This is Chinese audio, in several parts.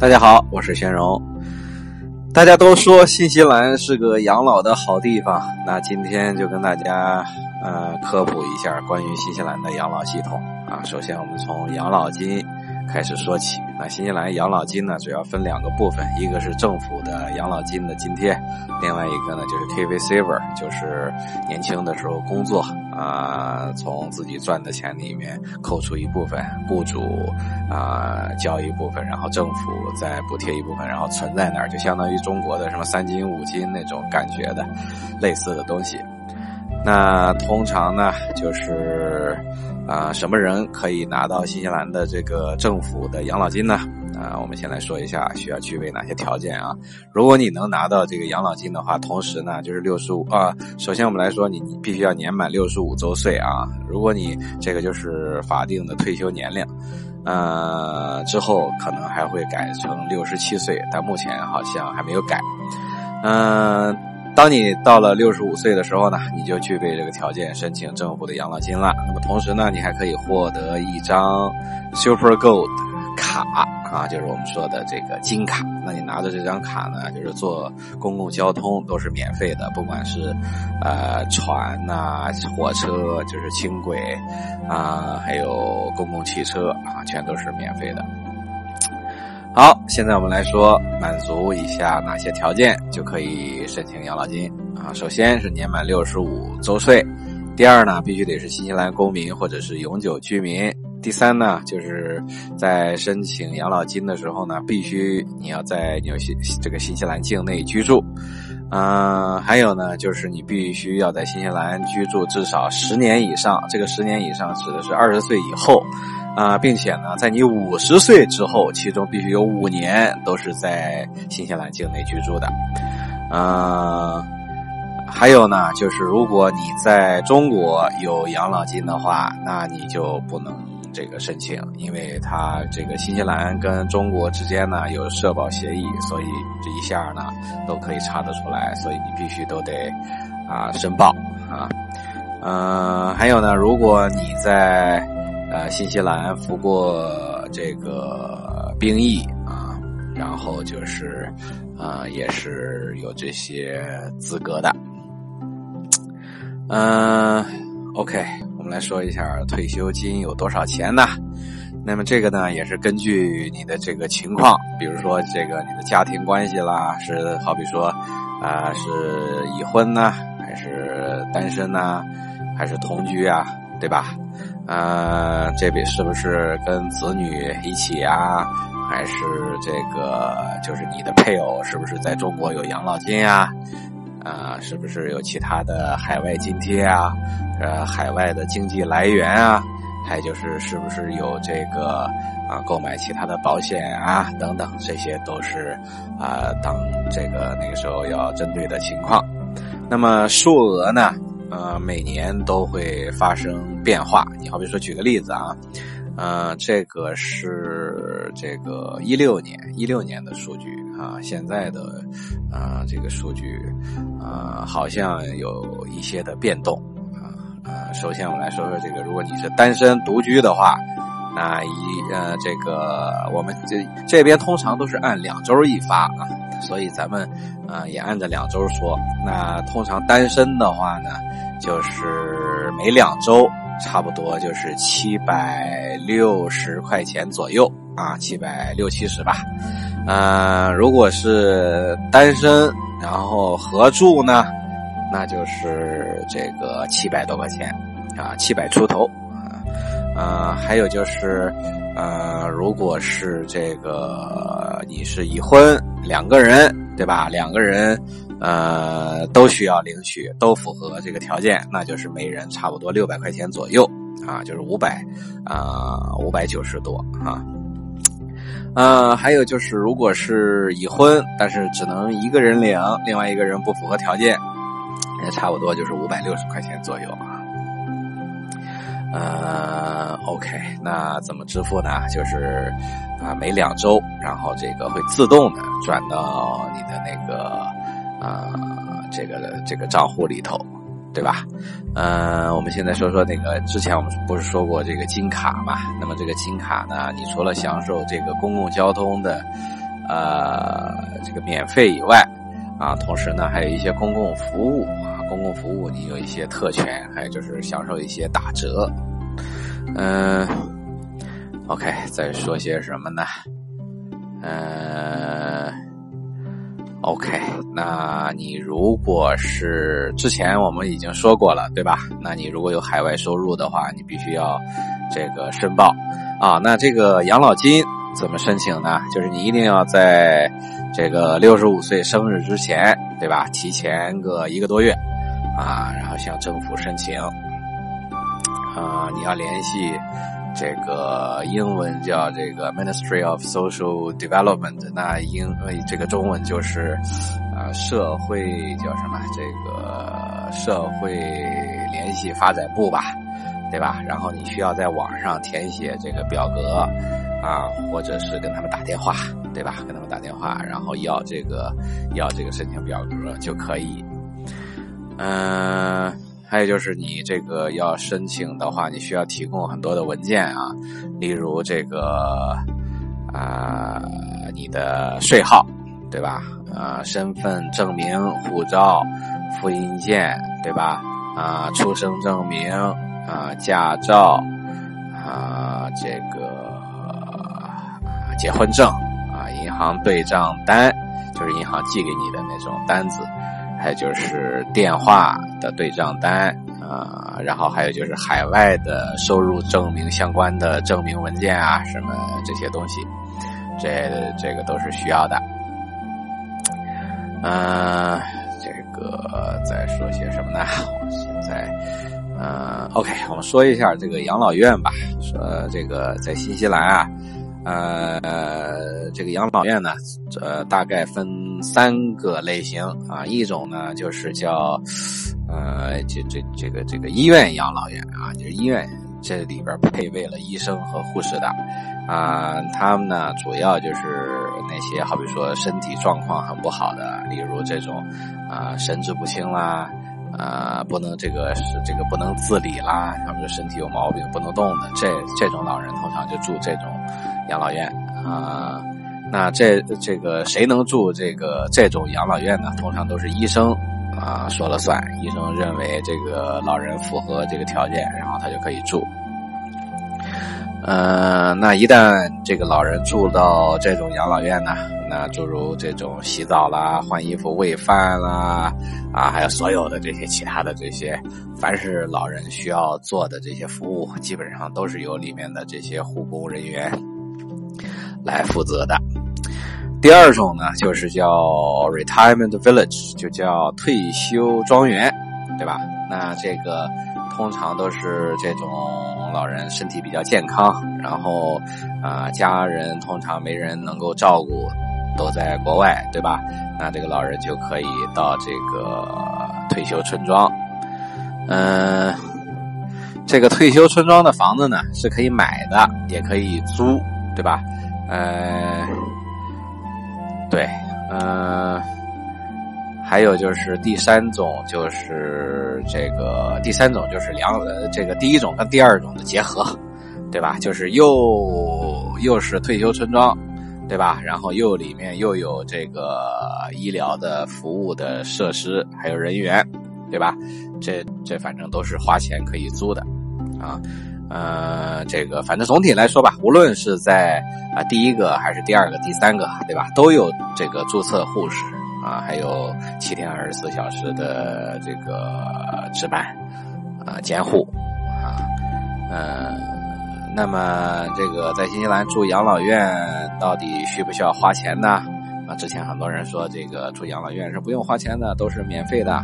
大家好，我是宣荣。大家都说新西兰是个养老的好地方，那今天就跟大家呃科普一下关于新西兰的养老系统啊。首先，我们从养老金。开始说起，那新西兰养老金呢，主要分两个部分，一个是政府的养老金的津贴，另外一个呢就是 KV Saver，就是年轻的时候工作啊，从自己赚的钱里面扣除一部分，雇主啊交一部分，然后政府再补贴一部分，然后存在那儿，就相当于中国的什么三金五金那种感觉的类似的东西。那通常呢，就是啊，什么人可以拿到新西兰的这个政府的养老金呢？啊，我们先来说一下需要具备哪些条件啊。如果你能拿到这个养老金的话，同时呢，就是六十五啊。首先我们来说，你你必须要年满六十五周岁啊。如果你这个就是法定的退休年龄，呃，之后可能还会改成六十七岁，但目前好像还没有改，嗯。当你到了六十五岁的时候呢，你就具备这个条件申请政府的养老金了。那么同时呢，你还可以获得一张 Super Gold 卡啊，就是我们说的这个金卡。那你拿着这张卡呢，就是坐公共交通都是免费的，不管是呃船呐、火车，就是轻轨啊，还有公共汽车啊，全都是免费的。好，现在我们来说，满足以下哪些条件就可以申请养老金啊？首先是年满六十五周岁，第二呢，必须得是新西兰公民或者是永久居民。第三呢，就是在申请养老金的时候呢，必须你要在纽西这个新西兰境内居住。嗯，还有呢，就是你必须要在新西兰居住至少十年以上。这个十年以上指的是二十岁以后。啊，并且呢，在你五十岁之后，其中必须有五年都是在新西兰境内居住的。啊，还有呢，就是如果你在中国有养老金的话，那你就不能这个申请，因为它这个新西兰跟中国之间呢有社保协议，所以这一下呢都可以查得出来，所以你必须都得啊申报啊。嗯，还有呢，如果你在呃，新西兰服过这个兵役啊，然后就是啊，也是有这些资格的。嗯，OK，来说一下退休金有多少钱呢？那么这个呢，也是根据你的这个情况，比如说这个你的家庭关系啦，是好比说啊，是已婚呢，还是单身呢，还是同居啊，对吧？呃，这笔是不是跟子女一起啊？还是这个就是你的配偶是不是在中国有养老金呀？啊，是不是有其他的海外津贴啊？呃，海外的经济来源啊？还有就是是不是有这个啊购买其他的保险啊？等等，这些都是啊当这个那个时候要针对的情况。那么数额呢？呃，每年都会发生变化。你好比说，举个例子啊，呃，这个是这个一六年一六年的数据啊，现在的啊这个数据啊，好像有一些的变动啊。啊，首先我们来说说这个，如果你是单身独居的话，那一呃这个我们这这边通常都是按两周一发啊，所以咱们啊也按照两周说。那通常单身的话呢？就是每两周，差不多就是七百六十块钱左右啊，七百六七十吧。嗯，如果是单身然后合住呢，那就是这个七百多块钱啊，七百出头啊。啊，还有就是，呃，如果是这个你是已婚两个人，对吧？两个人。呃，都需要领取，都符合这个条件，那就是每人差不多六百块钱左右啊，就是五百啊，五百九十多啊。呃，还有就是，如果是已婚，但是只能一个人领，另外一个人不符合条件，也差不多就是五百六十块钱左右啊。呃，OK，那怎么支付呢？就是啊，每两周，然后这个会自动的转到你的那个。啊，这个这个账户里头，对吧？嗯，我们现在说说那个，之前我们不是说过这个金卡嘛？那么这个金卡呢，你除了享受这个公共交通的呃这个免费以外，啊，同时呢还有一些公共服务啊，公共服务你有一些特权，还有就是享受一些打折。嗯，OK，再说些什么呢？嗯，OK，那你如果是之前我们已经说过了，对吧？那你如果有海外收入的话，你必须要这个申报啊。那这个养老金怎么申请呢？就是你一定要在这个六十五岁生日之前，对吧？提前个一个多月啊，然后向政府申请啊，你要联系。这个英文叫这个 Ministry of Social Development，那英这个中文就是啊社会叫什么？这个社会联系发展部吧，对吧？然后你需要在网上填写这个表格啊，或者是跟他们打电话，对吧？跟他们打电话，然后要这个要这个申请表格就可以，嗯。还有就是你这个要申请的话，你需要提供很多的文件啊，例如这个啊你的税号，对吧？啊身份证明、护照、复印件，对吧？啊出生证明啊驾照啊这个结婚证啊银行对账单，就是银行寄给你的那种单子。还有就是电话的对账单啊，然后还有就是海外的收入证明相关的证明文件啊，什么这些东西，这这个都是需要的。嗯，这个再说些什么呢？我现在，嗯，OK，我们说一下这个养老院吧。说这个在新西兰啊。呃，这个养老院呢，呃，大概分三个类型啊。一种呢，就是叫呃，这这这个这个医院养老院啊，就是医院这里边配备了医生和护士的啊。他们呢，主要就是那些好比说身体状况很不好的，例如这种啊神志不清啦，啊不能这个是这个不能自理啦，他们说身体有毛病不能动的，这这种老人通常就住这种。养老院啊，那这这个谁能住这个这种养老院呢？通常都是医生啊说了算，医生认为这个老人符合这个条件，然后他就可以住。嗯，那一旦这个老人住到这种养老院呢，那诸如这种洗澡啦、换衣服、喂饭啦，啊，还有所有的这些其他的这些，凡是老人需要做的这些服务，基本上都是由里面的这些护工人员。来负责的。第二种呢，就是叫 retirement village，就叫退休庄园，对吧？那这个通常都是这种老人身体比较健康，然后啊，家人通常没人能够照顾，都在国外，对吧？那这个老人就可以到这个退休村庄。嗯，这个退休村庄的房子呢，是可以买的，也可以租，对吧？呃，对，嗯，还有就是第三种，就是这个第三种就是两呃，这个第一种跟第二种的结合，对吧？就是又又是退休村庄，对吧？然后又里面又有这个医疗的服务的设施，还有人员，对吧？这这反正都是花钱可以租的，啊。呃，这个反正总体来说吧，无论是在啊第一个还是第二个、第三个，对吧？都有这个注册护士啊，还有七天二十四小时的这个值班啊监护啊，嗯，那么这个在新西兰住养老院到底需不需要花钱呢？啊，之前很多人说这个住养老院是不用花钱的，都是免费的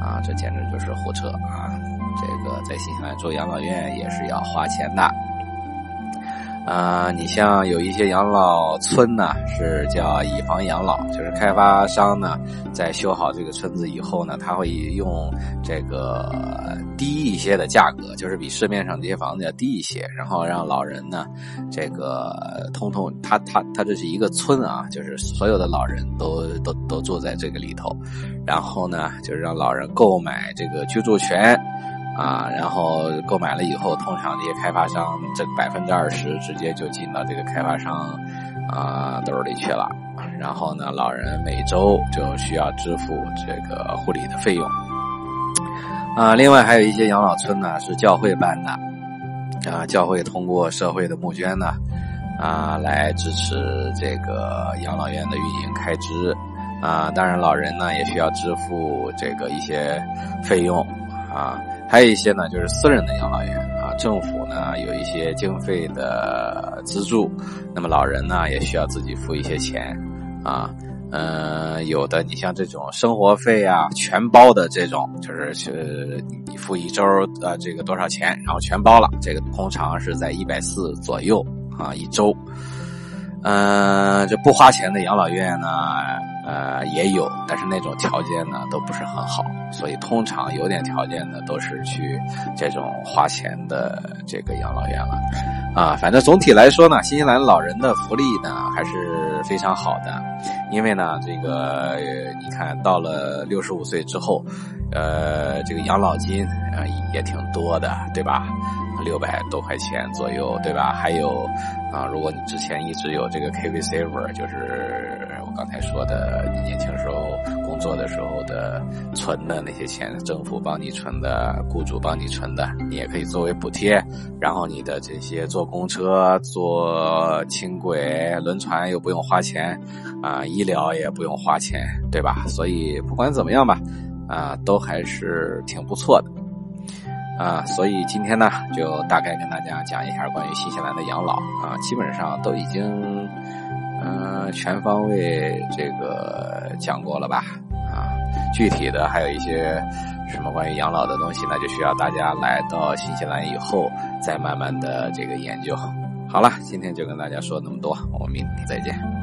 啊，这简直就是胡扯啊！这个在新西兰住养老院也是要花钱的，啊，你像有一些养老村呢，是叫以房养老，就是开发商呢在修好这个村子以后呢，他会用这个低一些的价格，就是比市面上这些房子要低一些，然后让老人呢，这个通通他他他这是一个村啊，就是所有的老人都都都住在这个里头，然后呢，就是让老人购买这个居住权。啊，然后购买了以后，通常这些开发商这百分之二十直接就进到这个开发商啊兜里去了，然后呢，老人每周就需要支付这个护理的费用。啊，另外还有一些养老村呢是教会办的，啊，教会通过社会的募捐呢，啊，来支持这个养老院的运营开支。啊，当然老人呢也需要支付这个一些费用。啊，还有一些呢就是私人的养老院啊，政府呢有一些经费的资助，那么老人呢也需要自己付一些钱。啊。嗯，有的你像这种生活费啊，全包的这种，就是是你付一周呃这个多少钱，然后全包了，这个通常是在一百四左右啊一周。嗯，这不花钱的养老院呢，呃也有，但是那种条件呢都不是很好，所以通常有点条件的都是去这种花钱的这个养老院了。啊，反正总体来说呢，新西兰老人的福利呢还是非常好的，因为呢，这个你看到了六十五岁之后，呃，这个养老金啊也挺多的，对吧？六百多块钱左右，对吧？还有啊，如果你之前一直有这个 KV Saver，就是刚才说的，你年轻时候工作的时候的存的那些钱，政府帮你存的，雇主帮你存的，你也可以作为补贴。然后你的这些坐公车、坐轻轨、轮船又不用花钱，啊，医疗也不用花钱，对吧？所以不管怎么样吧，啊，都还是挺不错的。啊，所以今天呢，就大概跟大家讲一下关于新西兰的养老啊，基本上都已经全方位这个讲过了吧啊，具体的还有一些什么关于养老的东西那，就需要大家来到新西兰以后再慢慢的这个研究。好了，今天就跟大家说那么多，我们明天再见。